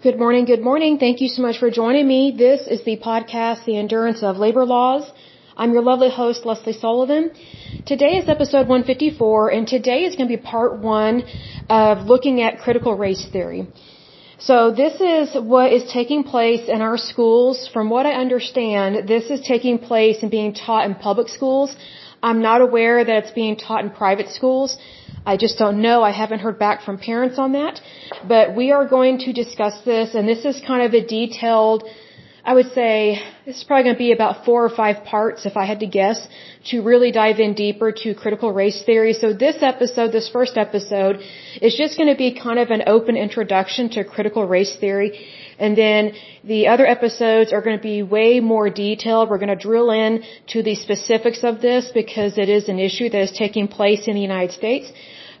Good morning, good morning. Thank you so much for joining me. This is the podcast, The Endurance of Labor Laws. I'm your lovely host, Lesley Sullivan. Today is episode 154, and today is going to be part one of looking at critical race theory. So this is what is taking place in our schools. From what I understand, this is taking place and being taught in public schools. I'm not aware that it's being taught in private schools. I just don't know. I haven't heard back from parents on that. But we are going to discuss this, and this is kind of a detailed I would say this is probably going to be about four or five parts, if I had to guess, to really dive in deeper to critical race theory. So this episode, this first episode, is just going to be kind of an open introduction to critical race theory. And then the other episodes are going to be way more detailed. We're going to drill in to the specifics of this because it is an issue that is taking place in the United States.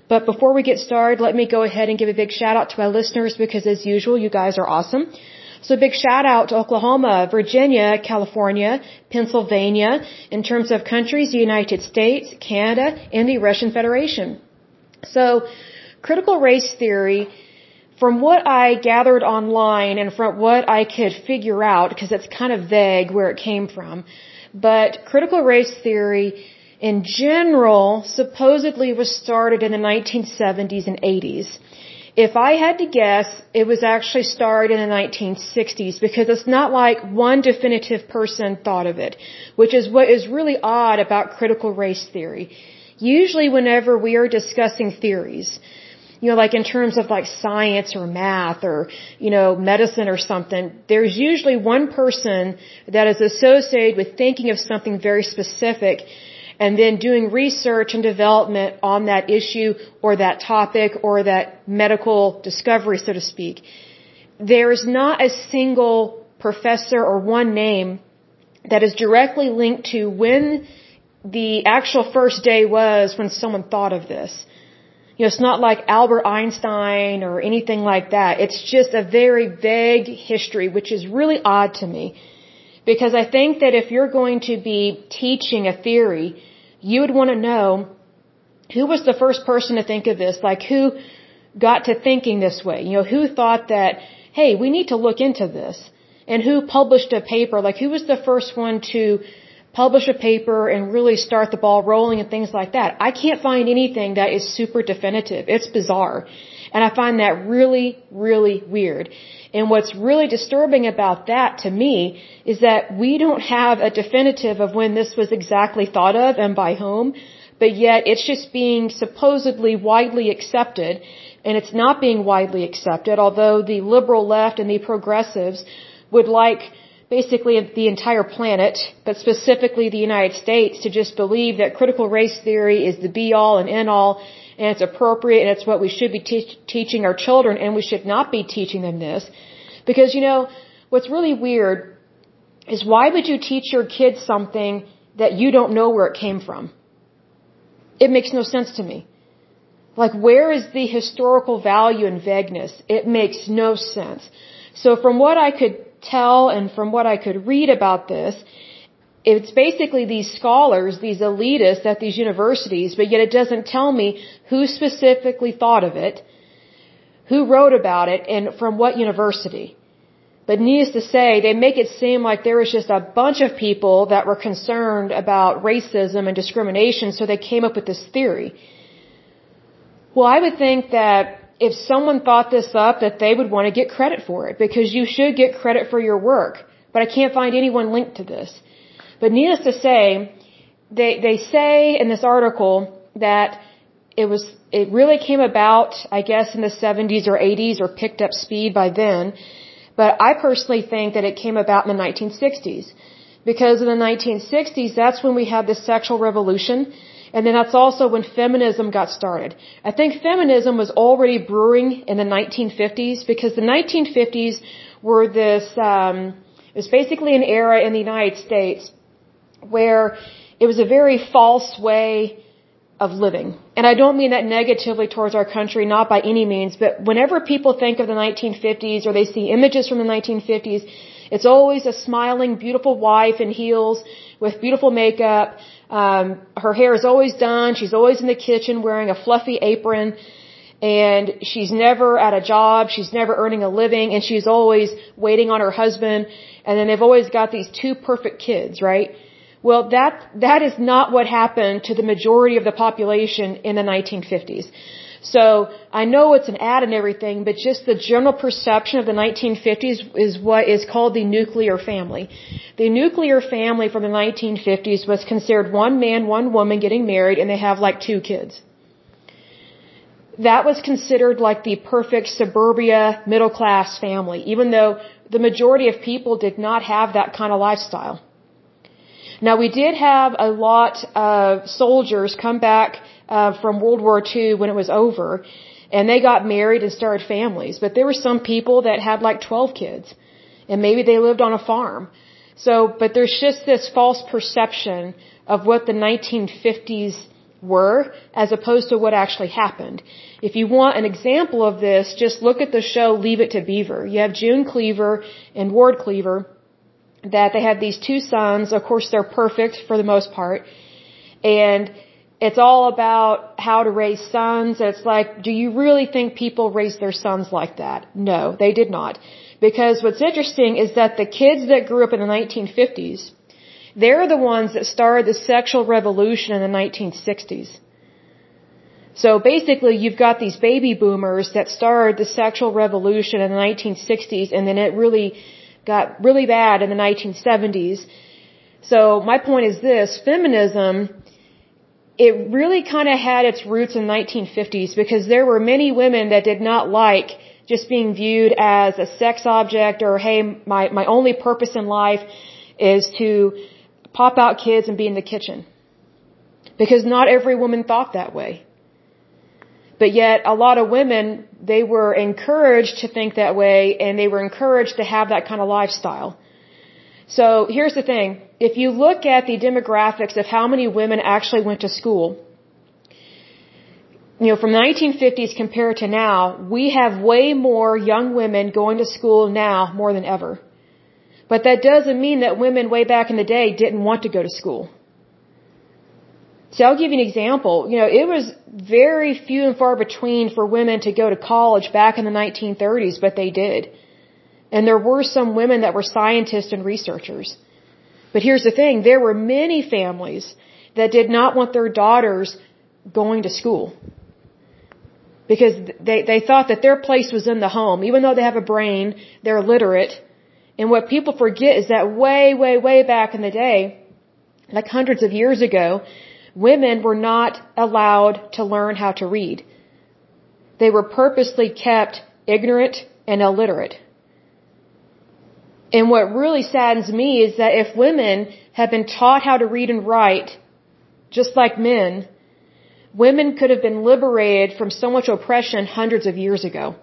But before we get started, let me go ahead and give a big shout out to my listeners because as usual, you guys are awesome. So big shout out to Oklahoma, Virginia, California, Pennsylvania, in terms of countries, the United States, Canada, and the Russian Federation. So critical race theory, from what I gathered online and from what I could figure out, because it's kind of vague where it came from, but critical race theory in general supposedly was started in the 1970s and 80s. If I had to guess, it was actually started in the 1960s because it's not like one definitive person thought of it, which is what is really odd about critical race theory. Usually whenever we are discussing theories, you know, like in terms of like science or math or, you know, medicine or something, there's usually one person that is associated with thinking of something very specific and then doing research and development on that issue or that topic or that medical discovery, so to speak. There is not a single professor or one name that is directly linked to when the actual first day was when someone thought of this. You know, it's not like Albert Einstein or anything like that. It's just a very vague history, which is really odd to me. Because I think that if you're going to be teaching a theory, you would want to know who was the first person to think of this? Like who got to thinking this way? You know, who thought that, hey, we need to look into this? And who published a paper? Like who was the first one to publish a paper and really start the ball rolling and things like that? I can't find anything that is super definitive. It's bizarre. And I find that really, really weird. And what's really disturbing about that to me is that we don't have a definitive of when this was exactly thought of and by whom, but yet it's just being supposedly widely accepted and it's not being widely accepted, although the liberal left and the progressives would like basically the entire planet, but specifically the United States, to just believe that critical race theory is the be all and end all and it's appropriate and it's what we should be te- teaching our children and we should not be teaching them this. Because you know, what's really weird is why would you teach your kids something that you don't know where it came from? It makes no sense to me. Like where is the historical value in vagueness? It makes no sense. So from what I could tell and from what I could read about this, it's basically these scholars, these elitists at these universities, but yet it doesn't tell me who specifically thought of it, who wrote about it, and from what university. But needless to say, they make it seem like there was just a bunch of people that were concerned about racism and discrimination, so they came up with this theory. Well, I would think that if someone thought this up, that they would want to get credit for it, because you should get credit for your work. But I can't find anyone linked to this. But needless to say, they, they say in this article that it was, it really came about, I guess, in the 70s or 80s or picked up speed by then. But I personally think that it came about in the 1960s. Because in the 1960s, that's when we had the sexual revolution. And then that's also when feminism got started. I think feminism was already brewing in the 1950s because the 1950s were this, um, it was basically an era in the United States where it was a very false way of living. And I don't mean that negatively towards our country, not by any means, but whenever people think of the 1950s or they see images from the 1950s, it's always a smiling, beautiful wife in heels with beautiful makeup. Um, her hair is always done. She's always in the kitchen wearing a fluffy apron. and she's never at a job, she's never earning a living, and she's always waiting on her husband, and then they've always got these two perfect kids, right? Well, that, that is not what happened to the majority of the population in the 1950s. So, I know it's an ad and everything, but just the general perception of the 1950s is what is called the nuclear family. The nuclear family from the 1950s was considered one man, one woman getting married, and they have like two kids that was considered like the perfect suburbia middle class family, even though the majority of people did not have that kind of lifestyle. Now we did have a lot of soldiers come back uh, from World War II when it was over, and they got married and started families. But there were some people that had like 12 kids, and maybe they lived on a farm. So, but there's just this false perception of what the 1950s were as opposed to what actually happened. If you want an example of this, just look at the show Leave It to Beaver. You have June Cleaver and Ward Cleaver that they have these two sons. Of course, they're perfect for the most part. And it's all about how to raise sons. It's like, do you really think people raise their sons like that? No, they did not. Because what's interesting is that the kids that grew up in the 1950s, they're the ones that started the sexual revolution in the 1960s. So basically, you've got these baby boomers that started the sexual revolution in the 1960s, and then it really got really bad in the 1970s. So my point is this, feminism, it really kind of had its roots in the 1950s because there were many women that did not like just being viewed as a sex object or, hey, my, my only purpose in life is to pop out kids and be in the kitchen. Because not every woman thought that way. But yet a lot of women, they were encouraged to think that way and they were encouraged to have that kind of lifestyle. So here's the thing. If you look at the demographics of how many women actually went to school, you know, from the 1950s compared to now, we have way more young women going to school now more than ever. But that doesn't mean that women way back in the day didn't want to go to school. See, I'll give you an example. You know, it was very few and far between for women to go to college back in the 1930s, but they did. And there were some women that were scientists and researchers. But here's the thing, there were many families that did not want their daughters going to school. Because they, they thought that their place was in the home. Even though they have a brain, they're literate, and what people forget is that way, way, way back in the day, like hundreds of years ago, women were not allowed to learn how to read. They were purposely kept ignorant and illiterate. And what really saddens me is that if women had been taught how to read and write, just like men, women could have been liberated from so much oppression hundreds of years ago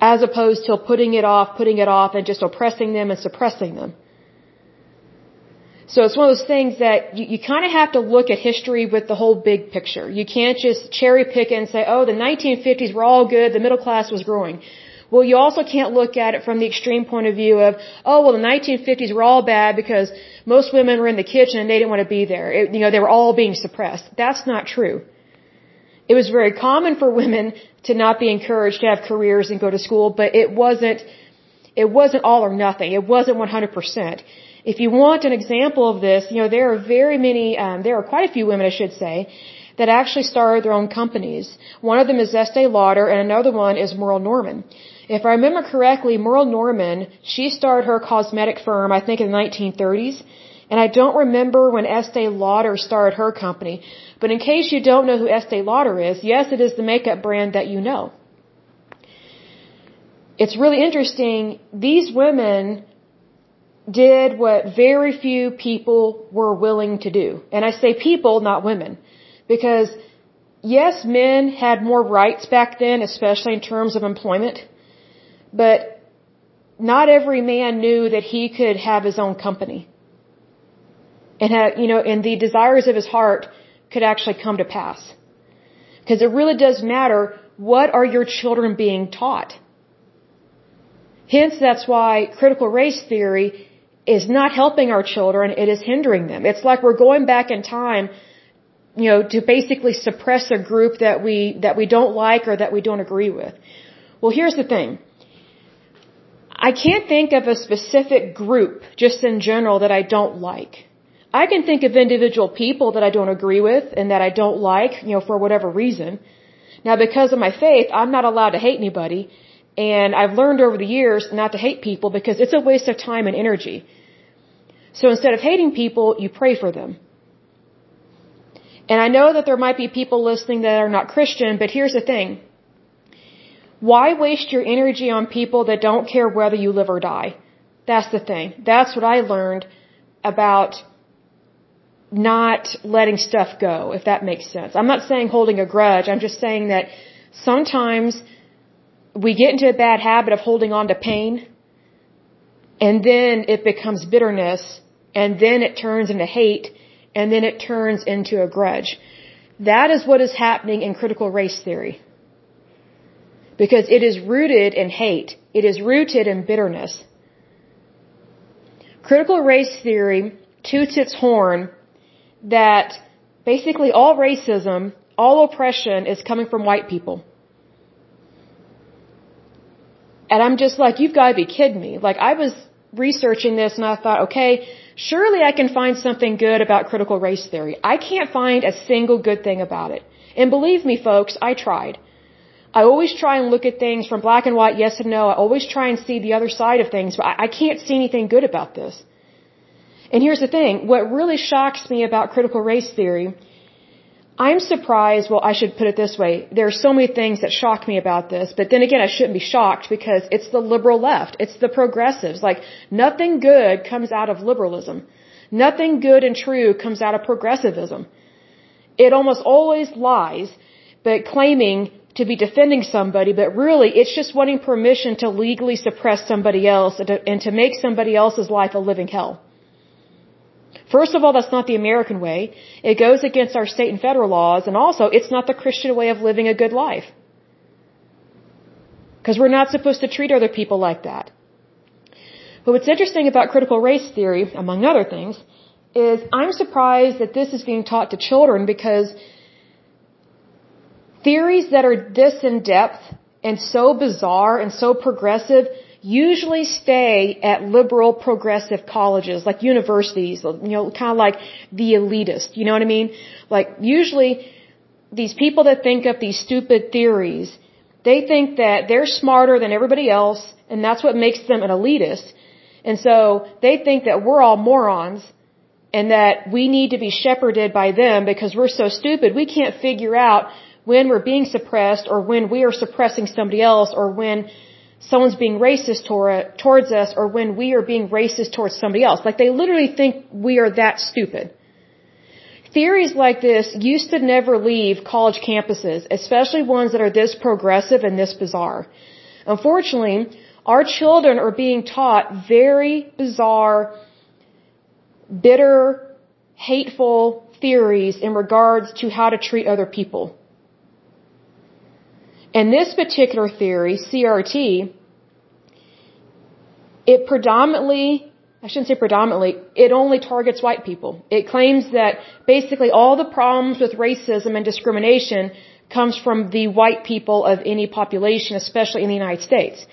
as opposed to putting it off, putting it off, and just oppressing them and suppressing them. So it's one of those things that you, you kind of have to look at history with the whole big picture. You can't just cherry pick and say, oh, the 1950s were all good, the middle class was growing. Well, you also can't look at it from the extreme point of view of, oh, well, the 1950s were all bad because most women were in the kitchen and they didn't want to be there. It, you know, they were all being suppressed. That's not true. It was very common for women to not be encouraged to have careers and go to school, but it wasn't, it wasn't all or nothing. It wasn't 100%. If you want an example of this, you know, there are very many, um, there are quite a few women, I should say, that actually started their own companies. One of them is Estee Lauder and another one is Merle Norman. If I remember correctly, Merle Norman, she started her cosmetic firm, I think in the 1930s, and I don't remember when Estee Lauder started her company. But in case you don't know who Estee Lauder is, yes, it is the makeup brand that you know. It's really interesting. These women did what very few people were willing to do. And I say people, not women. Because yes, men had more rights back then, especially in terms of employment. But not every man knew that he could have his own company and have, you know, and the desires of his heart could actually come to pass. Because it really does matter what are your children being taught. Hence, that's why critical race theory is not helping our children, it is hindering them. It's like we're going back in time you know, to basically suppress a group that we, that we don't like or that we don't agree with. Well, here's the thing. I can't think of a specific group, just in general, that I don't like. I can think of individual people that I don't agree with and that I don't like, you know, for whatever reason. Now, because of my faith, I'm not allowed to hate anybody, and I've learned over the years not to hate people because it's a waste of time and energy. So instead of hating people, you pray for them. And I know that there might be people listening that are not Christian, but here's the thing. Why waste your energy on people that don't care whether you live or die? That's the thing. That's what I learned about not letting stuff go, if that makes sense. I'm not saying holding a grudge. I'm just saying that sometimes we get into a bad habit of holding on to pain and then it becomes bitterness and then it turns into hate and then it turns into a grudge. That is what is happening in critical race theory. Because it is rooted in hate. It is rooted in bitterness. Critical race theory toots its horn that basically all racism, all oppression is coming from white people. And I'm just like, you've got to be kidding me. Like, I was researching this and I thought, okay, surely I can find something good about critical race theory. I can't find a single good thing about it. And believe me, folks, I tried. I always try and look at things from black and white, yes and no. I always try and see the other side of things, but I, I can't see anything good about this. And here's the thing, what really shocks me about critical race theory, I'm surprised, well, I should put it this way, there are so many things that shock me about this, but then again, I shouldn't be shocked because it's the liberal left, it's the progressives. Like, nothing good comes out of liberalism. Nothing good and true comes out of progressivism. It almost always lies, but claiming to be defending somebody, but really it's just wanting permission to legally suppress somebody else and to, and to make somebody else's life a living hell. First of all, that's not the American way. It goes against our state and federal laws, and also, it's not the Christian way of living a good life. Because we're not supposed to treat other people like that. But what's interesting about critical race theory, among other things, is I'm surprised that this is being taught to children because theories that are this in depth and so bizarre and so progressive usually stay at liberal progressive colleges, like universities, you know, kind of like the elitist, you know what I mean? Like usually these people that think up these stupid theories, they think that they're smarter than everybody else and that's what makes them an elitist. And so they think that we're all morons and that we need to be shepherded by them because we're so stupid we can't figure out when we're being suppressed or when we are suppressing somebody else or when someone's being racist towards us or when we are being racist towards somebody else. Like they literally think we are that stupid. Theories like this used to never leave college campuses, especially ones that are this progressive and this bizarre. Unfortunately, our children are being taught very bizarre, bitter, hateful theories in regards to how to treat other people. And this particular theory, CRT, it predominantly, I shouldn't say predominantly, it only targets white people. It claims that basically all the problems with racism and discrimination comes from the white people of any population, especially in the United States.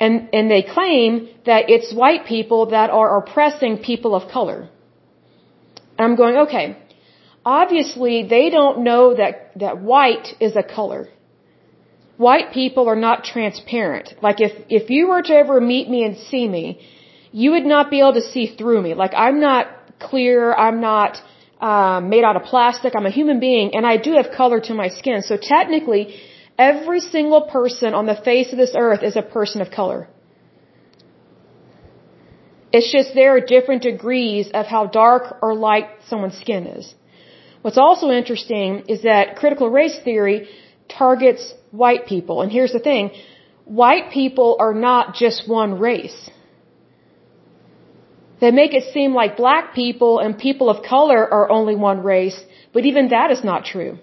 And, and they claim that it's white people that are oppressing people of color. And I'm going, okay, obviously they don't know that, that white is a color white people are not transparent. Like if, if you were to ever meet me and see me, you would not be able to see through me. Like I'm not clear, I'm not um, made out of plastic, I'm a human being, and I do have color to my skin. So technically, every single person on the face of this earth is a person of color. It's just there are different degrees of how dark or light someone's skin is. What's also interesting is that critical race theory targets white people. And here's the thing white people are not just one race. They make it seem like black people and people of color are only one race, but even that is not true.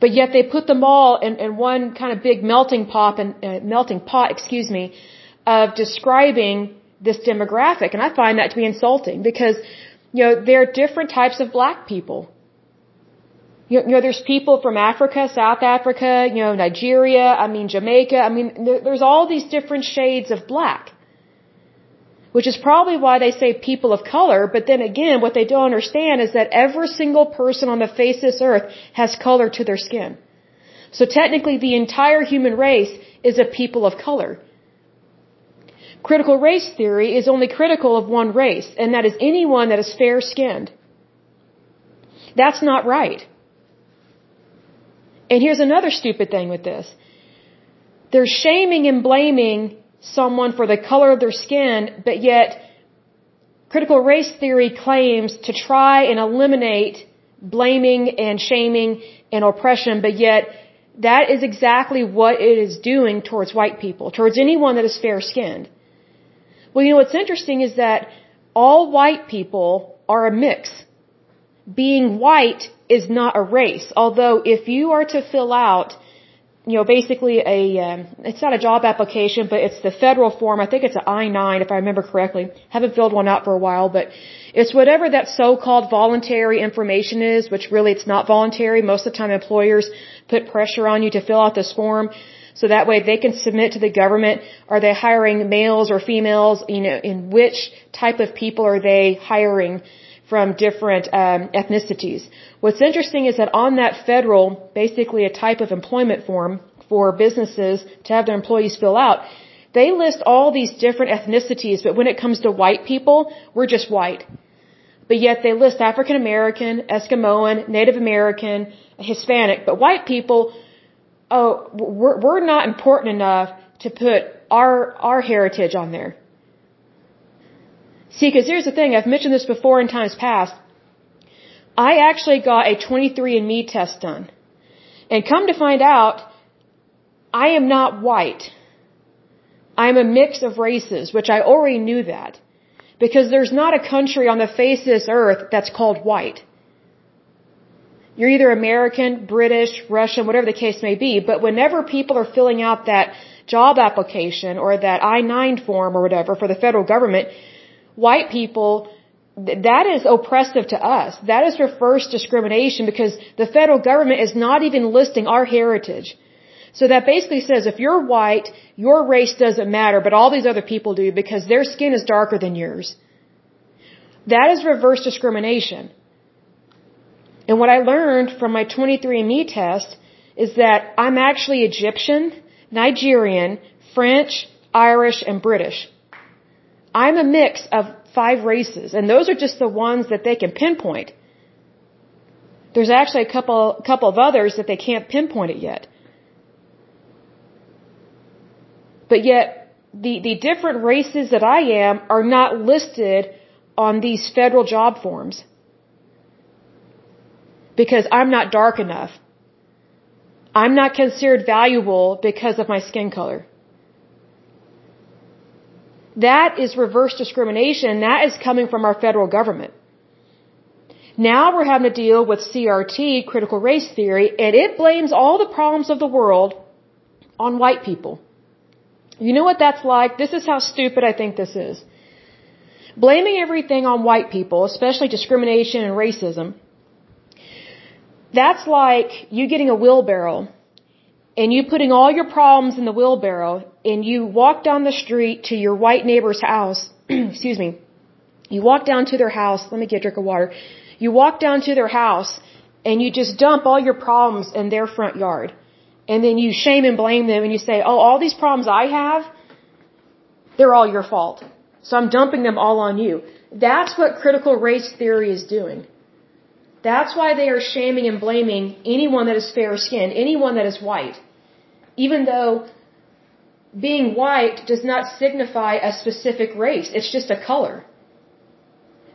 But yet they put them all in, in one kind of big melting pot and uh, melting pot, excuse me, of describing this demographic, and I find that to be insulting because you know, there are different types of black people. You know, there's people from Africa, South Africa, you know, Nigeria, I mean, Jamaica. I mean, there's all these different shades of black. Which is probably why they say people of color, but then again, what they don't understand is that every single person on the face of this earth has color to their skin. So technically, the entire human race is a people of color. Critical race theory is only critical of one race, and that is anyone that is fair skinned. That's not right. And here's another stupid thing with this. They're shaming and blaming someone for the color of their skin, but yet critical race theory claims to try and eliminate blaming and shaming and oppression, but yet that is exactly what it is doing towards white people, towards anyone that is fair skinned. Well, you know what's interesting is that all white people are a mix. Being white is not a race. Although if you are to fill out, you know, basically a, um, it's not a job application, but it's the federal form. I think it's an I-9 if I remember correctly. Haven't filled one out for a while, but it's whatever that so-called voluntary information is, which really it's not voluntary. Most of the time employers put pressure on you to fill out this form. So that way they can submit to the government, are they hiring males or females, you know, in which type of people are they hiring from different um, ethnicities. What's interesting is that on that federal, basically a type of employment form for businesses to have their employees fill out, they list all these different ethnicities, but when it comes to white people, we're just white. But yet they list African American, Eskimoan, Native American, Hispanic, but white people, oh, we're, we're not important enough to put our, our heritage on there. See, because here's the thing, I've mentioned this before in times past. I actually got a 23andMe test done. And come to find out, I am not white. I'm a mix of races, which I already knew that. Because there's not a country on the face of this earth that's called white. You're either American, British, Russian, whatever the case may be, but whenever people are filling out that job application or that I-9 form or whatever for the federal government, white people, that is oppressive to us. That is reverse discrimination because the federal government is not even listing our heritage. So that basically says if you're white, your race doesn't matter, but all these other people do because their skin is darker than yours. That is reverse discrimination. And what I learned from my 23andMe test is that I'm actually Egyptian, Nigerian, French, Irish, and British. I'm a mix of five races, and those are just the ones that they can pinpoint. There's actually a couple, couple of others that they can't pinpoint it yet. But yet, the, the different races that I am are not listed on these federal job forms because I'm not dark enough. I'm not considered valuable because of my skin color. That is reverse discrimination. and That is coming from our federal government. Now we're having to deal with CRT, critical race theory, and it blames all the problems of the world on white people. You know what that's like? This is how stupid I think this is. Blaming everything on white people, especially discrimination and racism, that's like you getting a wheelbarrow and you putting all your problems in the wheelbarrow and you walk down the street to your white neighbor's house, excuse me, you walk down to their house, let me get a drink of water. You walk down to their house and you just dump all your problems in their front yard. And then you shame and blame them and you say, oh, all these problems I have, they're all your fault. So I'm dumping them all on you. That's what critical race theory is doing. That's why they are shaming and blaming anyone that is fair skinned, anyone that is white. Even though being white does not signify a specific race, it's just a color.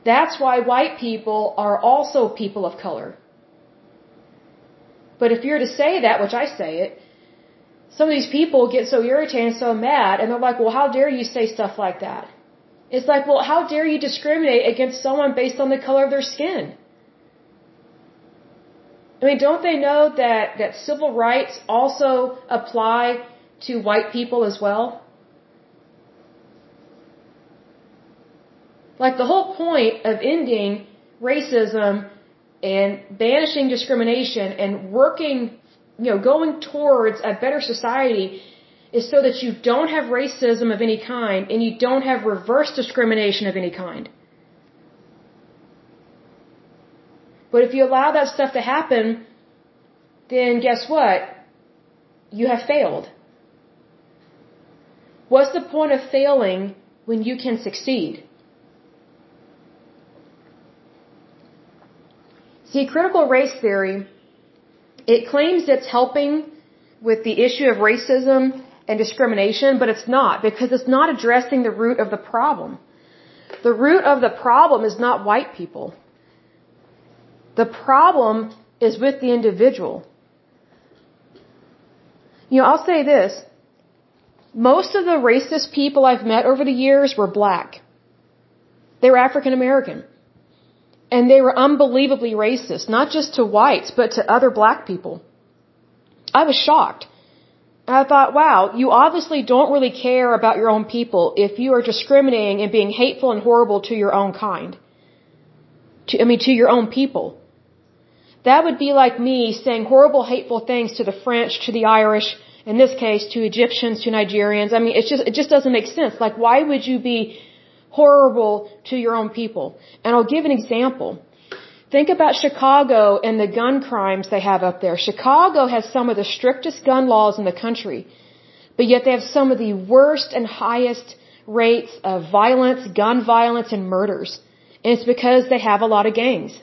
That's why white people are also people of color. But if you're to say that, which I say it, some of these people get so irritated and so mad, and they're like, well, how dare you say stuff like that? It's like, well, how dare you discriminate against someone based on the color of their skin? I mean, don't they know that, that civil rights also apply to white people as well? Like the whole point of ending racism and banishing discrimination and working, you know, going towards a better society is so that you don't have racism of any kind and you don't have reverse discrimination of any kind. But if you allow that stuff to happen, then guess what? You have failed. What's the point of failing when you can succeed? See, critical race theory, it claims it's helping with the issue of racism and discrimination, but it's not because it's not addressing the root of the problem. The root of the problem is not white people. The problem is with the individual. You know, I'll say this. Most of the racist people I've met over the years were black. They were African American. And they were unbelievably racist, not just to whites, but to other black people. I was shocked. I thought, wow, you obviously don't really care about your own people if you are discriminating and being hateful and horrible to your own kind. To, I mean, to your own people. That would be like me saying horrible, hateful things to the French, to the Irish, in this case, to Egyptians, to Nigerians. I mean, it's just, it just doesn't make sense. Like, why would you be horrible to your own people? And I'll give an example. Think about Chicago and the gun crimes they have up there. Chicago has some of the strictest gun laws in the country, but yet they have some of the worst and highest rates of violence, gun violence, and murders. And it's because they have a lot of gangs.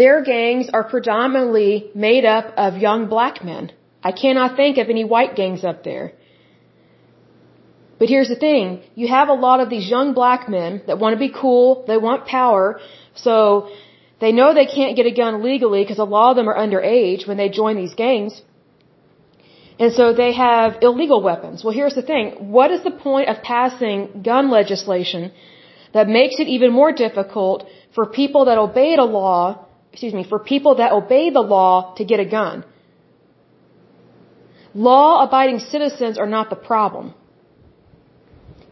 Their gangs are predominantly made up of young black men. I cannot think of any white gangs up there. But here's the thing. You have a lot of these young black men that want to be cool, they want power, so they know they can't get a gun legally because a lot of them are underage when they join these gangs. And so they have illegal weapons. Well, here's the thing. What is the point of passing gun legislation that makes it even more difficult for people that obey a law excuse me, for people that obey the law to get a gun. Law abiding citizens are not the problem.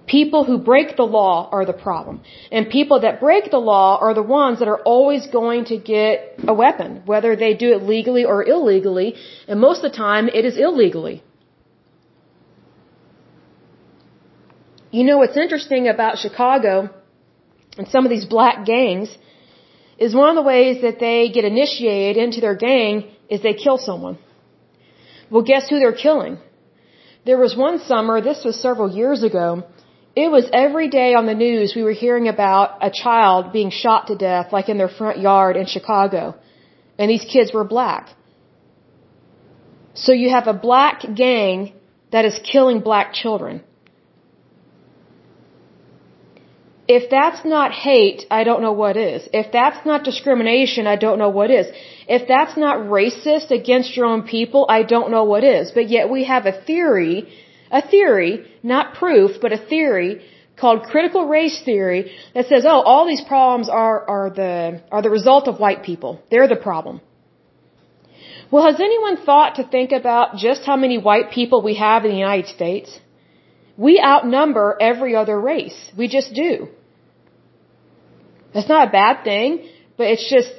People who break the law are the problem. And people that break the law are the ones that are always going to get a weapon, whether they do it legally or illegally, and most of the time it is illegally. You know what's interesting about Chicago and some of these black gangs is one of the ways that they get initiated into their gang is they kill someone. Well, guess who they're killing? There was one summer, this was several years ago, it was every day on the news we were hearing about a child being shot to death, like in their front yard in Chicago. And these kids were black. So you have a black gang that is killing black children. If that's not hate, I don't know what is. If that's not discrimination, I don't know what is. If that's not racist against your own people, I don't know what is. But yet we have a theory, a theory, not proof, but a theory called critical race theory that says, oh, all these problems are, are the, are the result of white people. They're the problem. Well, has anyone thought to think about just how many white people we have in the United States? We outnumber every other race. We just do. That's not a bad thing, but it's just,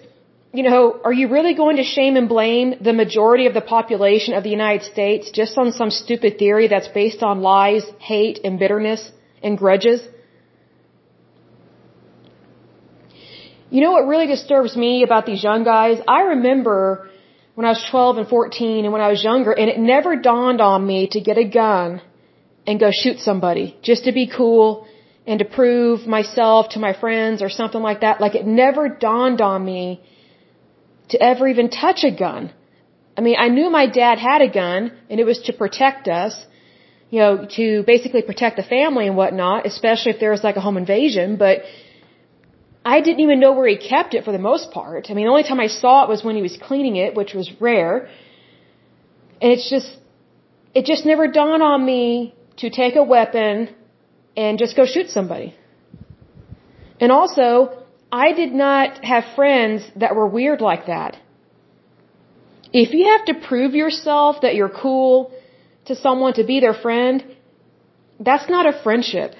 you know, are you really going to shame and blame the majority of the population of the United States just on some stupid theory that's based on lies, hate, and bitterness and grudges? You know what really disturbs me about these young guys? I remember when I was 12 and 14 and when I was younger, and it never dawned on me to get a gun and go shoot somebody just to be cool and to prove myself to my friends or something like that. Like it never dawned on me to ever even touch a gun. I mean, I knew my dad had a gun and it was to protect us, you know, to basically protect the family and whatnot, especially if there was like a home invasion, but I didn't even know where he kept it for the most part. I mean, the only time I saw it was when he was cleaning it, which was rare. And it's just, it just never dawned on me to take a weapon and just go shoot somebody. And also, I did not have friends that were weird like that. If you have to prove yourself that you're cool to someone to be their friend, that's not a friendship.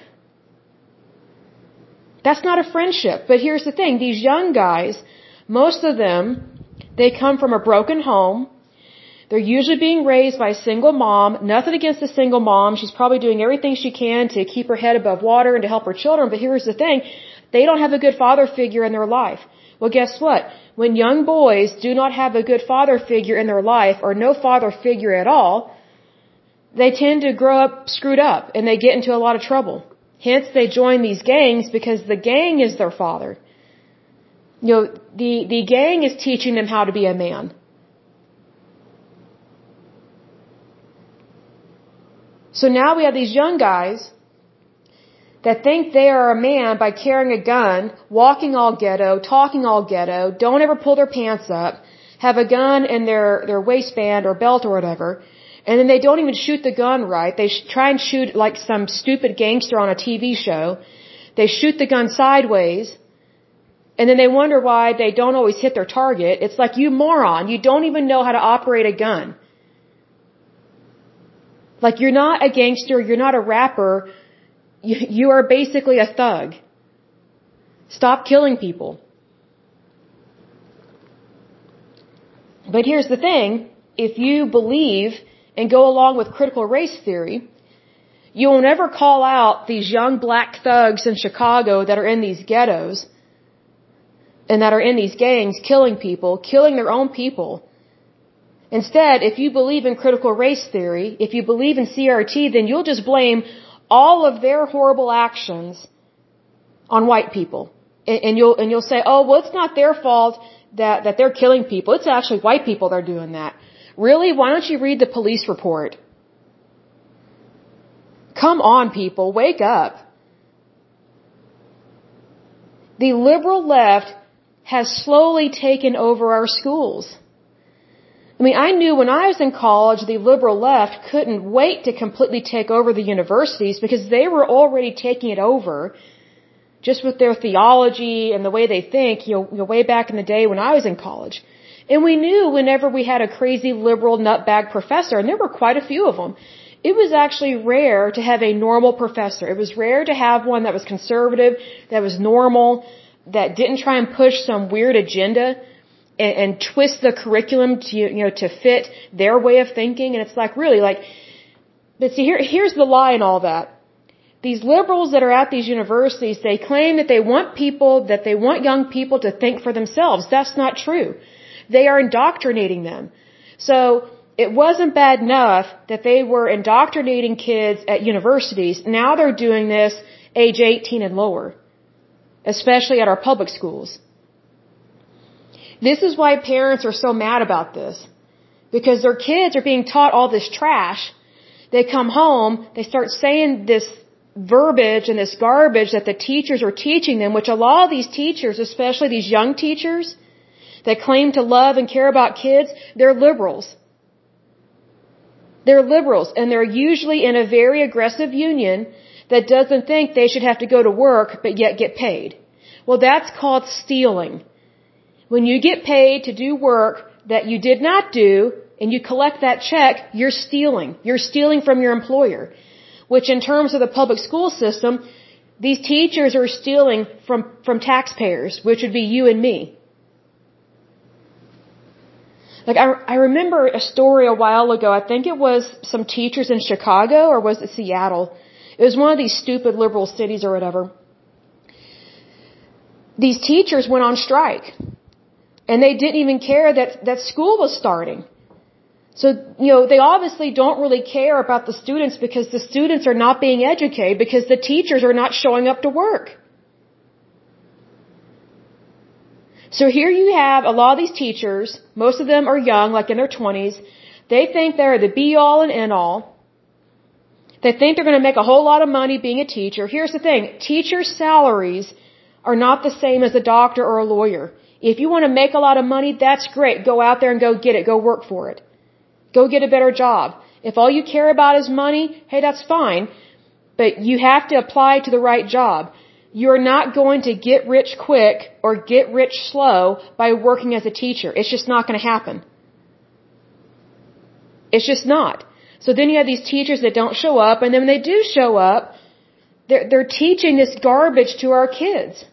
That's not a friendship. But here's the thing. These young guys, most of them, they come from a broken home. They're usually being raised by a single mom. Nothing against the single mom. She's probably doing everything she can to keep her head above water and to help her children. But here's the thing. They don't have a good father figure in their life. Well, guess what? When young boys do not have a good father figure in their life or no father figure at all, they tend to grow up screwed up and they get into a lot of trouble. Hence, they join these gangs because the gang is their father. You know, the, the gang is teaching them how to be a man. So now we have these young guys that think they are a man by carrying a gun, walking all ghetto, talking all ghetto, don't ever pull their pants up, have a gun in their, their waistband or belt or whatever, and then they don't even shoot the gun right. They try and shoot like some stupid gangster on a TV show. They shoot the gun sideways. And then they wonder why they don't always hit their target. It's like, you moron, you don't even know how to operate a gun. Like, you're not a gangster, you're not a rapper, you, you are basically a thug. Stop killing people. But here's the thing, if you believe and go along with critical race theory, you will never call out these young black thugs in Chicago that are in these ghettos and that are in these gangs killing people, killing their own people. Instead, if you believe in critical race theory, if you believe in CRT, then you'll just blame all of their horrible actions on white people. And, and you'll, and you'll say, oh, well, it's not their fault that, that they're killing people. It's actually white people that are doing that. Really? Why don't you read the police report? Come on, people. Wake up. The liberal left has slowly taken over our schools. I mean, I knew when I was in college, the liberal left couldn't wait to completely take over the universities because they were already taking it over just with their theology and the way they think, you know, way back in the day when I was in college. And we knew whenever we had a crazy liberal nutbag professor, and there were quite a few of them, it was actually rare to have a normal professor. It was rare to have one that was conservative, that was normal, that didn't try and push some weird agenda and, and twist the curriculum to you know to fit their way of thinking. And it's like really like, but see here here's the lie in all that. These liberals that are at these universities, they claim that they want people, that they want young people to think for themselves. That's not true. They are indoctrinating them. So, it wasn't bad enough that they were indoctrinating kids at universities. Now they're doing this age 18 and lower, especially at our public schools. This is why parents are so mad about this. Because their kids are being taught all this trash. They come home, they start saying this verbiage and this garbage that the teachers are teaching them, which a lot of these teachers, especially these young teachers that claim to love and care about kids, they're liberals. They're liberals and they're usually in a very aggressive union that doesn't think they should have to go to work but yet get paid. Well, that's called stealing. When you get paid to do work that you did not do and you collect that check, you're stealing. You're stealing from your employer. Which in terms of the public school system, these teachers are stealing from, from taxpayers, which would be you and me. Like I, I remember a story a while ago. I think it was some teachers in Chicago or was it Seattle? It was one of these stupid liberal cities or whatever. These teachers went on strike and they didn't even care that, that school was starting. So, you know, they obviously don't really care about the students because the students are not being educated because the teachers are not showing up to work. So here you have a lot of these teachers, most of them are young, like in their 20s. They think they're the be all and end all. They think they're going to make a whole lot of money being a teacher. Here's the thing. Teachers' salaries are not the same as a doctor or a lawyer. If you want to make a lot of money, that's great. Go out there and go get it. Go work for it. Go get a better job. If all you care about is money, hey, that's fine. But you have to apply to the right job. You're not going to get rich quick or get rich slow by working as a teacher. It's just not going to happen. It's just not. So then you have these teachers that don't show up, and then when they do show up, They're, they're teaching this garbage to our kids.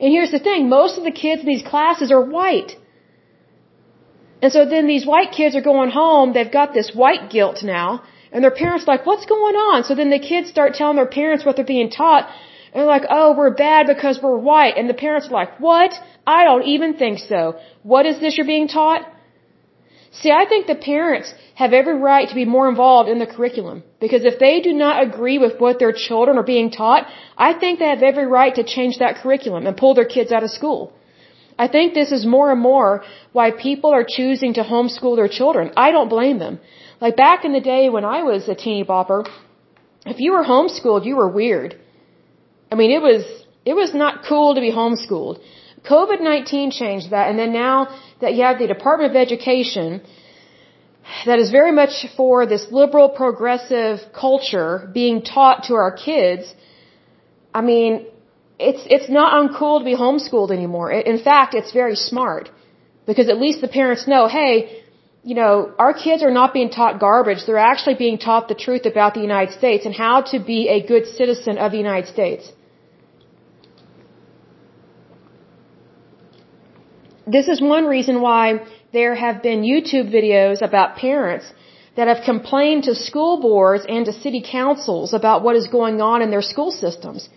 And here's the thing, most of the kids in these classes are white. And so then these white kids are going home, they've got this white guilt now, and their parents are like, what's going on? So then the kids start telling their parents what they're being taught, and they're like, oh, we're bad because we're white. And the parents are like, what? I don't even think so. What is this you're being taught? See, I think the parents have every right to be more involved in the curriculum. Because if they do not agree with what their children are being taught, I think they have every right to change that curriculum and pull their kids out of school. I think this is more and more why people are choosing to homeschool their children. I don't blame them. Like back in the day when I was a teeny bopper, if you were homeschooled, you were weird. I mean, it was, it was not cool to be homeschooled. COVID-19 changed that, and then now that you have the Department of Education that is very much for this liberal progressive culture being taught to our kids, I mean, it's, it's not uncool to be homeschooled anymore. In fact, it's very smart. Because at least the parents know, hey, you know, our kids are not being taught garbage. They're actually being taught the truth about the United States and how to be a good citizen of the United States. This is one reason why there have been YouTube videos about parents that have complained to school boards and to city councils about what is going on in their school systems.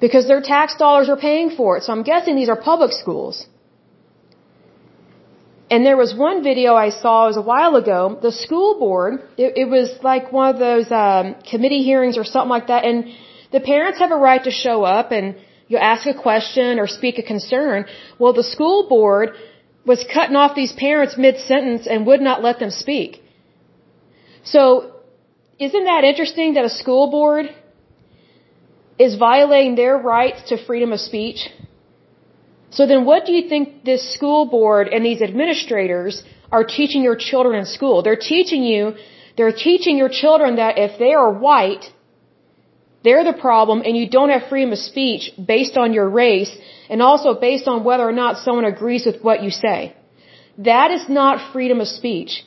Because their tax dollars are paying for it. So I'm guessing these are public schools. And there was one video I saw, it was a while ago, the school board, it, it was like one of those um, committee hearings or something like that, and the parents have a right to show up and you ask a question or speak a concern. Well, the school board was cutting off these parents mid-sentence and would not let them speak. So, isn't that interesting that a school board is violating their rights to freedom of speech? So then what do you think this school board and these administrators are teaching your children in school? They're teaching you, they're teaching your children that if they are white, they're the problem and you don't have freedom of speech based on your race and also based on whether or not someone agrees with what you say. That is not freedom of speech.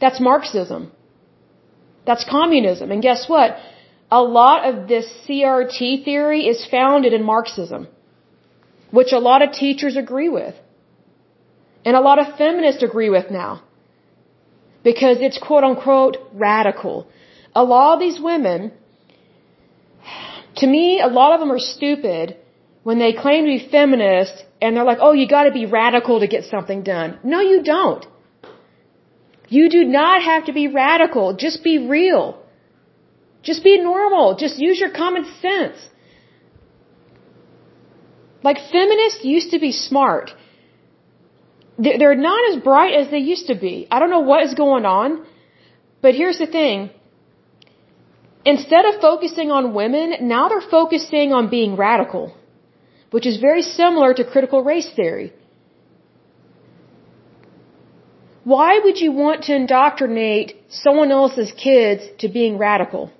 That's Marxism. That's communism. And guess what? A lot of this CRT theory is founded in Marxism, which a lot of teachers agree with. And a lot of feminists agree with now. Because it's quote unquote radical. A lot of these women to me, a lot of them are stupid when they claim to be feminist and they're like, oh, you gotta be radical to get something done. No, you don't. You do not have to be radical. Just be real. Just be normal. Just use your common sense. Like feminists used to be smart. They're not as bright as they used to be. I don't know what is going on, but here's the thing. Instead of focusing on women, now they're focusing on being radical, which is very similar to critical race theory. Why would you want to indoctrinate someone else's kids to being radical?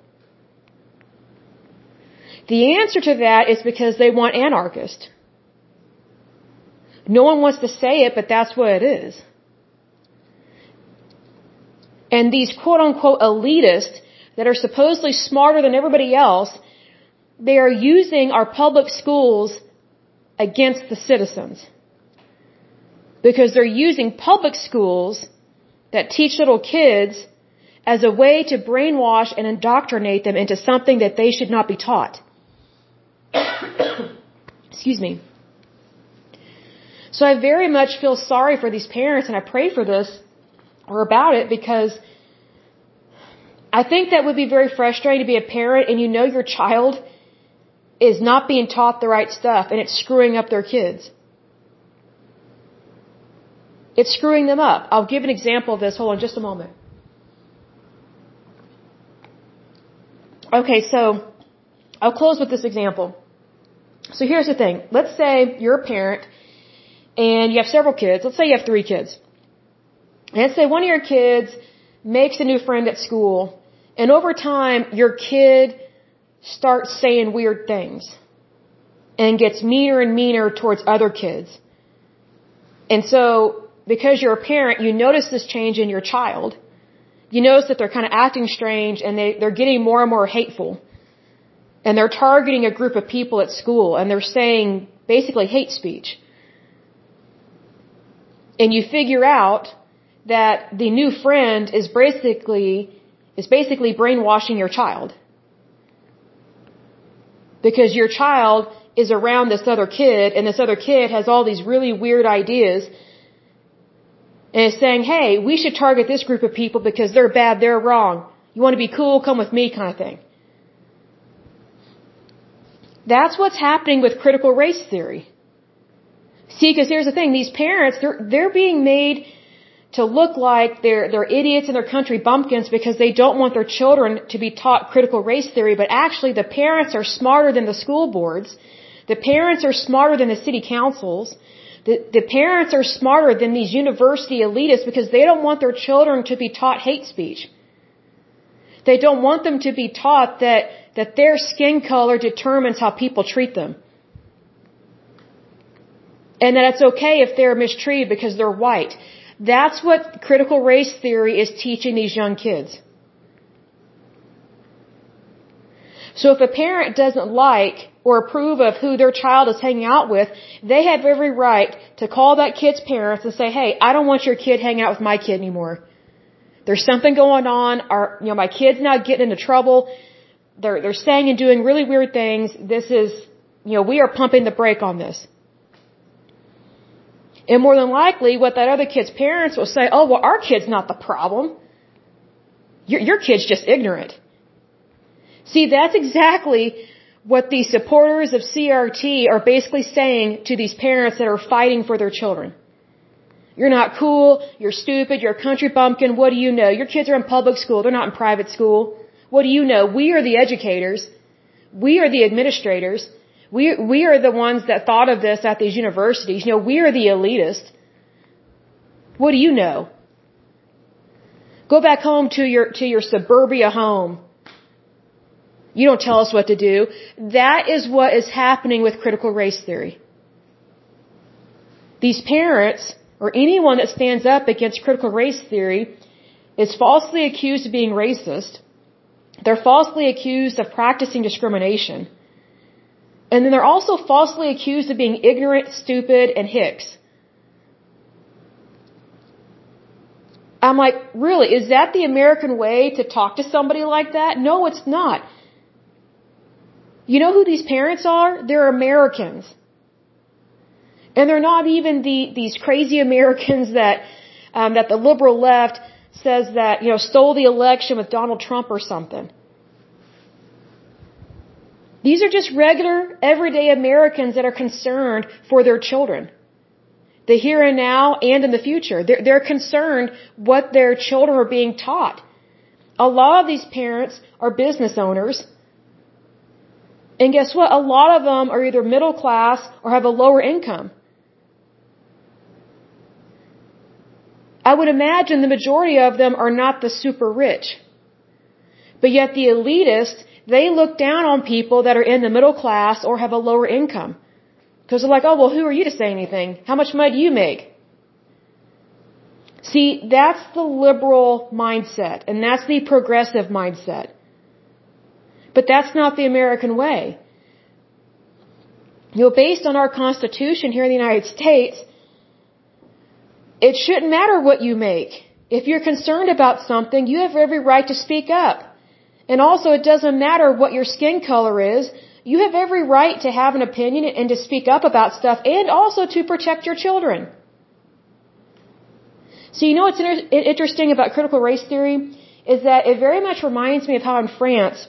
The answer to that is because they want anarchists. No one wants to say it, but that's what it is. And these quote unquote elitists that are supposedly smarter than everybody else, they are using our public schools against the citizens. Because they're using public schools that teach little kids as a way to brainwash and indoctrinate them into something that they should not be taught. Excuse me. So I very much feel sorry for these parents and I pray for this or about it because I think that would be very frustrating to be a parent and you know your child is not being taught the right stuff and it's screwing up their kids. It's screwing them up. I'll give an example of this. Hold on just a moment. Okay, so I'll close with this example. So here's the thing. Let's say you're a parent and you have several kids. Let's say you have three kids. And let's say one of your kids makes a new friend at school and over time, your kid starts saying weird things and gets meaner and meaner towards other kids. And so, because you're a parent, you notice this change in your child you notice that they're kind of acting strange and they, they're getting more and more hateful. And they're targeting a group of people at school and they're saying basically hate speech. And you figure out that the new friend is basically, is basically brainwashing your child. Because your child is around this other kid and this other kid has all these really weird ideas and is saying, hey, we should target this group of people because they're bad, they're wrong. You want to be cool, come with me kind of thing. That's what's happening with critical race theory. See, because here's the thing, these parents, they're, they're being made to look like they're, they're idiots and they're country bumpkins because they don't want their children to be taught critical race theory, but actually the parents are smarter than the school boards. The parents are smarter than the city councils. The, the parents are smarter than these university elitists because they don't want their children to be taught hate speech. They don't want them to be taught that, that their skin color determines how people treat them. And that it's okay if they're mistreated because they're white. That's what critical race theory is teaching these young kids. So if a parent doesn't like or approve of who their child is hanging out with, they have every right to call that kid's parents and say, "Hey, I don't want your kid hanging out with my kid anymore. There's something going on. Our, you know, my kid's now getting into trouble. They're they're saying and doing really weird things. This is, you know, we are pumping the brake on this." And more than likely, what that other kid's parents will say, "Oh, well, our kid's not the problem. Your your kid's just ignorant." See, that's exactly what the supporters of CRT are basically saying to these parents that are fighting for their children. You're not cool, you're stupid, you're a country bumpkin, what do you know? Your kids are in public school, they're not in private school. What do you know? We are the educators. We are the administrators. We, we are the ones that thought of this at these universities. You know, we are the elitists. What do you know? Go back home to your, to your suburbia home you don't tell us what to do. That is what is happening with critical race theory. These parents, or anyone that stands up against critical race theory, is falsely accused of being racist. They're falsely accused of practicing discrimination. And then they're also falsely accused of being ignorant, stupid, and hicks. I'm like, really, is that the American way to talk to somebody like that? No, it's not. You know who these parents are? They're Americans. And they're not even the, these crazy Americans that, um, that the liberal left says that, you know, stole the election with Donald Trump or something. These are just regular, everyday Americans that are concerned for their children. The here and now and in the future. They're, they're concerned what their children are being taught. A lot of these parents are business owners and guess what? A lot of them are either middle class or have a lower income. I would imagine the majority of them are not the super rich. But yet the elitists, they look down on people that are in the middle class or have a lower income. Because they're like, oh, well, who are you to say anything? How much money do you make? See, that's the liberal mindset, and that's the progressive mindset. But that's not the American way. You know, based on our Constitution here in the United States, it shouldn't matter what you make. If you're concerned about something, you have every right to speak up. And also, it doesn't matter what your skin color is. You have every right to have an opinion and to speak up about stuff and also to protect your children. So you know what's interesting about critical race theory is that it very much reminds me of how in France,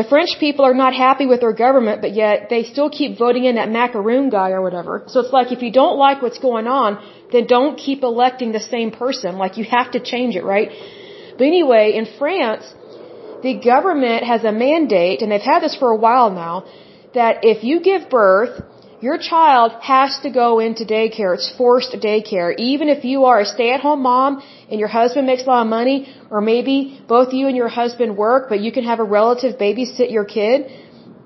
the French people are not happy with their government, but yet they still keep voting in that macaroon guy or whatever. So it's like if you don't like what's going on, then don't keep electing the same person. Like you have to change it, right? But anyway, in France, the government has a mandate, and they've had this for a while now, that if you give birth your child has to go into daycare. It's forced daycare. Even if you are a stay-at-home mom and your husband makes a lot of money, or maybe both you and your husband work, but you can have a relative babysit your kid.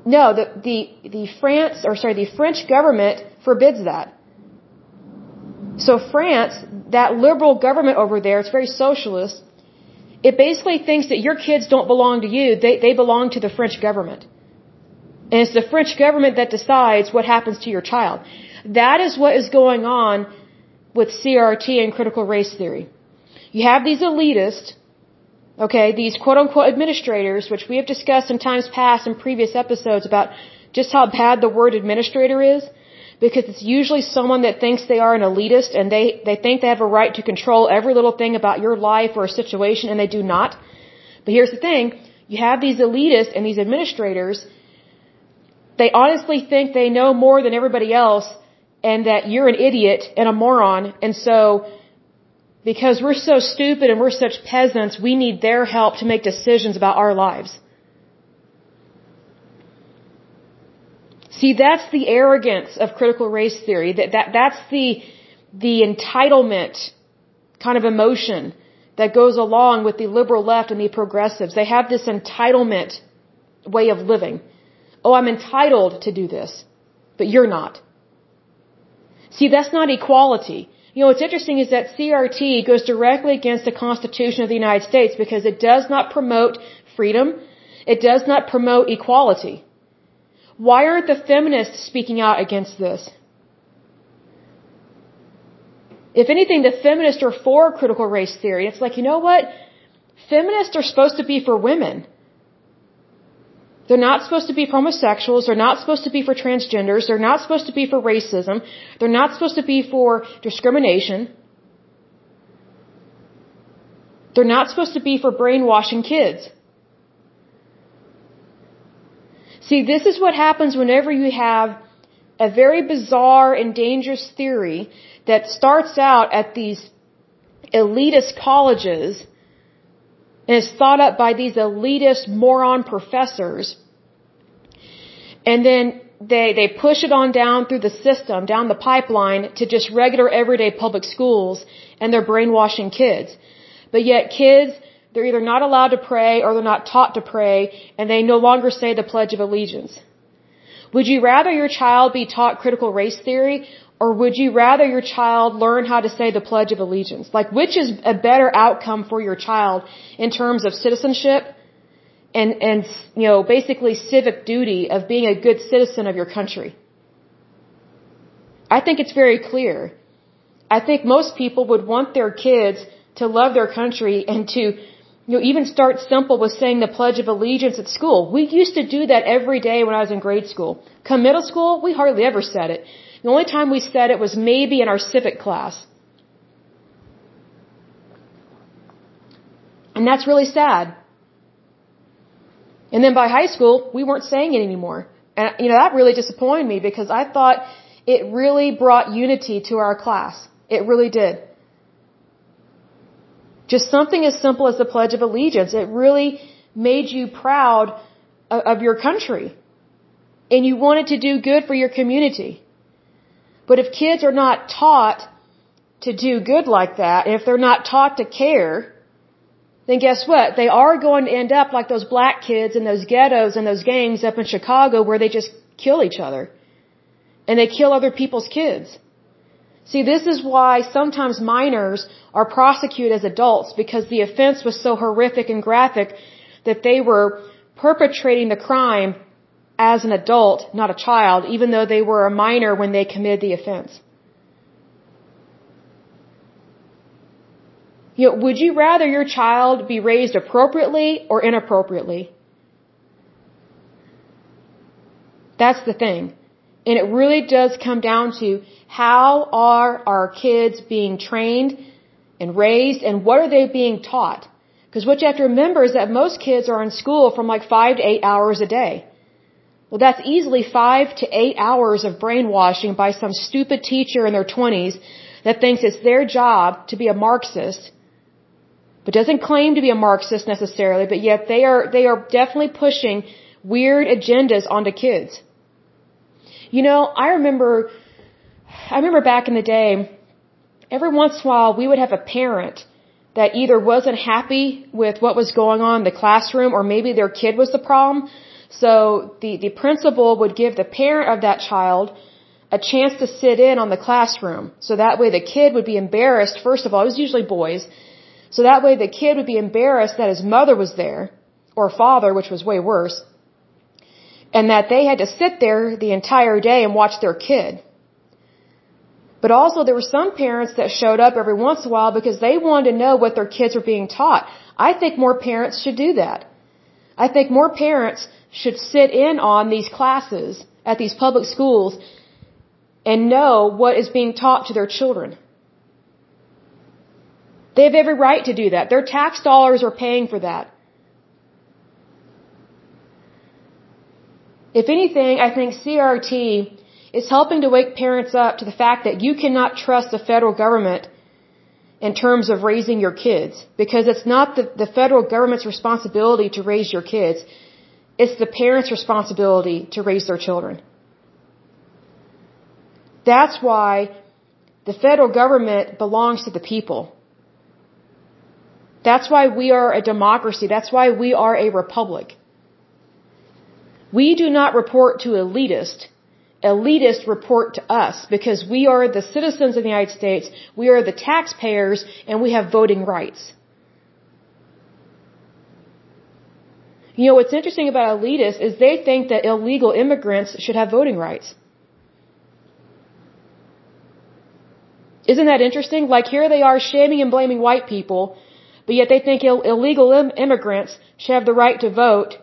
No, the, the, the France, or sorry, the French government forbids that. So France, that liberal government over there, it's very socialist, it basically thinks that your kids don't belong to you, they, they belong to the French government. And it's the French government that decides what happens to your child. That is what is going on with CRT and critical race theory. You have these elitists, okay, these quote unquote administrators, which we have discussed in times past in previous episodes about just how bad the word administrator is, because it's usually someone that thinks they are an elitist and they, they think they have a right to control every little thing about your life or a situation and they do not. But here's the thing, you have these elitists and these administrators, they honestly think they know more than everybody else and that you're an idiot and a moron and so because we're so stupid and we're such peasants, we need their help to make decisions about our lives. See, that's the arrogance of critical race theory. That, that, that's the, the entitlement kind of emotion that goes along with the liberal left and the progressives. They have this entitlement way of living. Oh, I'm entitled to do this, but you're not. See, that's not equality. You know, what's interesting is that CRT goes directly against the Constitution of the United States because it does not promote freedom. It does not promote equality. Why aren't the feminists speaking out against this? If anything, the feminists are for critical race theory. It's like, you know what? Feminists are supposed to be for women. They're not supposed to be for homosexuals. They're not supposed to be for transgenders. They're not supposed to be for racism. They're not supposed to be for discrimination. They're not supposed to be for brainwashing kids. See, this is what happens whenever you have a very bizarre and dangerous theory that starts out at these elitist colleges and is thought up by these elitist moron professors. And then they, they push it on down through the system, down the pipeline to just regular everyday public schools and they're brainwashing kids. But yet kids they're either not allowed to pray or they're not taught to pray and they no longer say the Pledge of Allegiance. Would you rather your child be taught critical race theory or would you rather your child learn how to say the Pledge of Allegiance? Like which is a better outcome for your child in terms of citizenship and, and, you know, basically civic duty of being a good citizen of your country? I think it's very clear. I think most people would want their kids to love their country and to you know, even start simple with saying the Pledge of Allegiance at school. We used to do that every day when I was in grade school. Come middle school, we hardly ever said it. The only time we said it was maybe in our civic class. And that's really sad. And then by high school, we weren't saying it anymore. And, you know, that really disappointed me because I thought it really brought unity to our class. It really did. Just something as simple as the Pledge of Allegiance. It really made you proud of your country. And you wanted to do good for your community. But if kids are not taught to do good like that, and if they're not taught to care, then guess what? They are going to end up like those black kids in those ghettos and those gangs up in Chicago where they just kill each other. And they kill other people's kids. See, this is why sometimes minors are prosecuted as adults because the offense was so horrific and graphic that they were perpetrating the crime as an adult, not a child, even though they were a minor when they committed the offense. You know, would you rather your child be raised appropriately or inappropriately? That's the thing. And it really does come down to how are our kids being trained and raised and what are they being taught? Because what you have to remember is that most kids are in school from like five to eight hours a day. Well, that's easily five to eight hours of brainwashing by some stupid teacher in their twenties that thinks it's their job to be a Marxist, but doesn't claim to be a Marxist necessarily, but yet they are, they are definitely pushing weird agendas onto kids. You know, I remember, I remember back in the day, every once in a while we would have a parent that either wasn't happy with what was going on in the classroom or maybe their kid was the problem. So the, the principal would give the parent of that child a chance to sit in on the classroom. So that way the kid would be embarrassed. First of all, it was usually boys. So that way the kid would be embarrassed that his mother was there, or father, which was way worse, and that they had to sit there the entire day and watch their kid. But also there were some parents that showed up every once in a while because they wanted to know what their kids were being taught. I think more parents should do that. I think more parents should sit in on these classes at these public schools and know what is being taught to their children. They have every right to do that. Their tax dollars are paying for that. If anything, I think CRT is helping to wake parents up to the fact that you cannot trust the federal government in terms of raising your kids because it's not the, the federal government's responsibility to raise your kids. It's the parents' responsibility to raise their children. That's why the federal government belongs to the people. That's why we are a democracy. That's why we are a republic. We do not report to elitists elitists report to us because we are the citizens of the United States, we are the taxpayers, and we have voting rights. You know, what's interesting about elitists is they think that illegal immigrants should have voting rights. Isn't that interesting? Like here they are shaming and blaming white people, but yet they think Ill illegal Im immigrants should have the right to vote.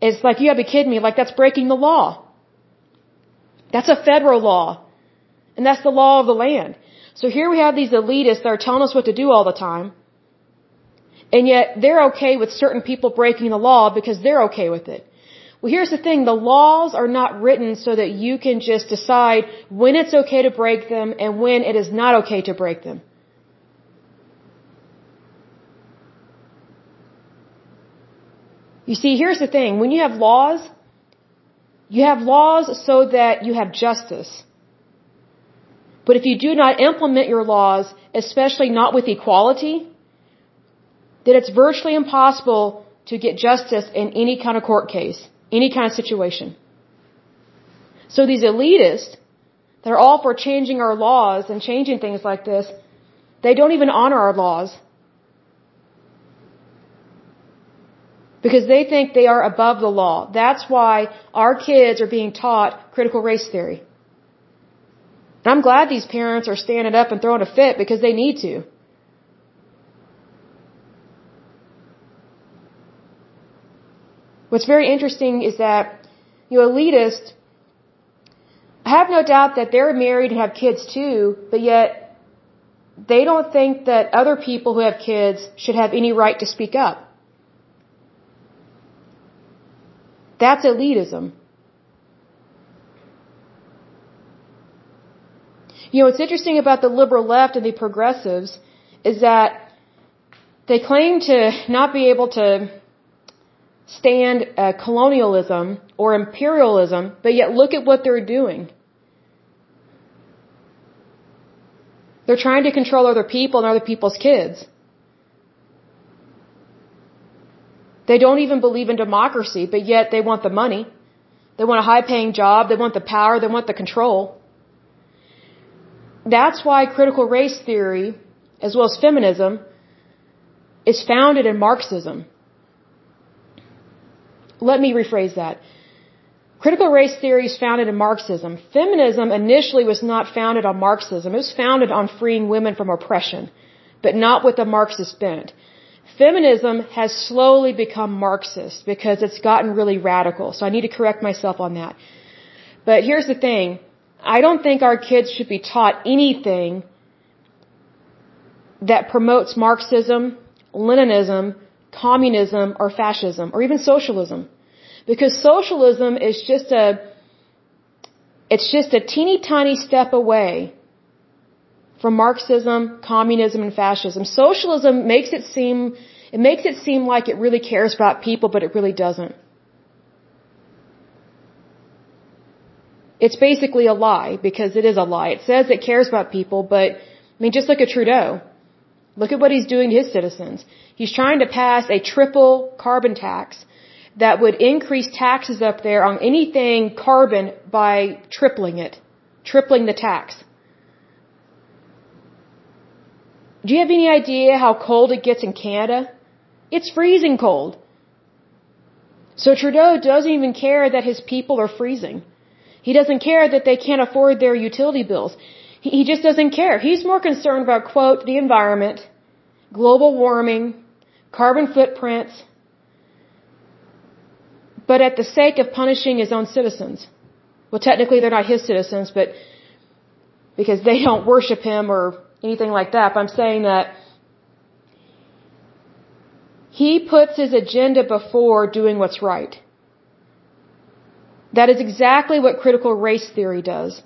It's like, you have to be kidding me, like that's breaking the law. That's a federal law. And that's the law of the land. So here we have these elitists that are telling us what to do all the time. And yet they're okay with certain people breaking the law because they're okay with it. Well, here's the thing. The laws are not written so that you can just decide when it's okay to break them and when it is not okay to break them. You see, here's the thing. When you have laws, you have laws so that you have justice. But if you do not implement your laws, especially not with equality, then it's virtually impossible to get justice in any kind of court case, any kind of situation. So these elitists that are all for changing our laws and changing things like this, they don't even honor our laws. Because they think they are above the law. That's why our kids are being taught critical race theory. And I'm glad these parents are standing up and throwing a fit because they need to. What's very interesting is that, you know, elitists, I have no doubt that they're married and have kids too, but yet they don't think that other people who have kids should have any right to speak up. That's elitism. You know, what's interesting about the liberal left and the progressives is that they claim to not be able to stand uh, colonialism or imperialism, but yet look at what they're doing. They're trying to control other people and other people's kids. They don't even believe in democracy, but yet they want the money. They want a high paying job. They want the power. They want the control. That's why critical race theory, as well as feminism, is founded in Marxism. Let me rephrase that. Critical race theory is founded in Marxism. Feminism initially was not founded on Marxism. It was founded on freeing women from oppression, but not with a Marxist bent feminism has slowly become Marxist because it's gotten really radical. So I need to correct myself on that. But here's the thing. I don't think our kids should be taught anything that promotes Marxism, Leninism, communism, or fascism, or even socialism. Because socialism is just a, it's just a teeny tiny step away from Marxism, communism, and fascism. Socialism makes it seem it makes it seem like it really cares about people, but it really doesn't. It's basically a lie because it is a lie. It says it cares about people, but I mean, just look at Trudeau. Look at what he's doing to his citizens. He's trying to pass a triple carbon tax that would increase taxes up there on anything carbon by tripling it, tripling the tax. Do you have any idea how cold it gets in Canada? It's freezing cold. So Trudeau doesn't even care that his people are freezing. He doesn't care that they can't afford their utility bills. He, he just doesn't care. He's more concerned about, quote, the environment, global warming, carbon footprints, but at the sake of punishing his own citizens. Well, technically they're not his citizens, but because they don't worship him or anything like that, but I'm saying that he puts his agenda before doing what's right. That is exactly what critical race theory does.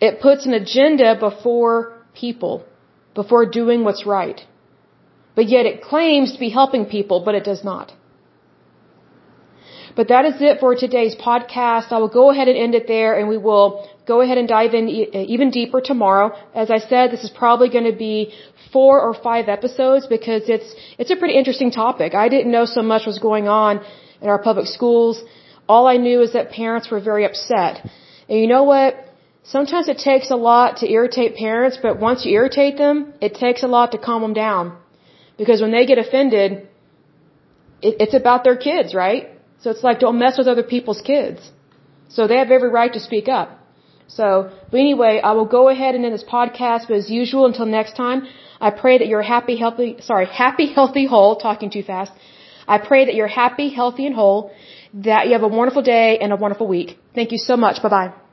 It puts an agenda before people, before doing what's right. But yet it claims to be helping people, but it does not. But that is it for today's podcast. I will go ahead and end it there and we will go ahead and dive in even deeper tomorrow. As I said, this is probably going to be four or five episodes because it's, it's a pretty interesting topic. I didn't know so much was going on in our public schools. All I knew is that parents were very upset. And you know what? Sometimes it takes a lot to irritate parents, but once you irritate them, it takes a lot to calm them down. Because when they get offended, it, it's about their kids, right? So it's like, don't mess with other people's kids. So they have every right to speak up. So, but anyway, I will go ahead and end this podcast, but as usual, until next time, I pray that you're happy, healthy, sorry, happy, healthy, whole, talking too fast. I pray that you're happy, healthy, and whole, that you have a wonderful day and a wonderful week. Thank you so much. Bye bye.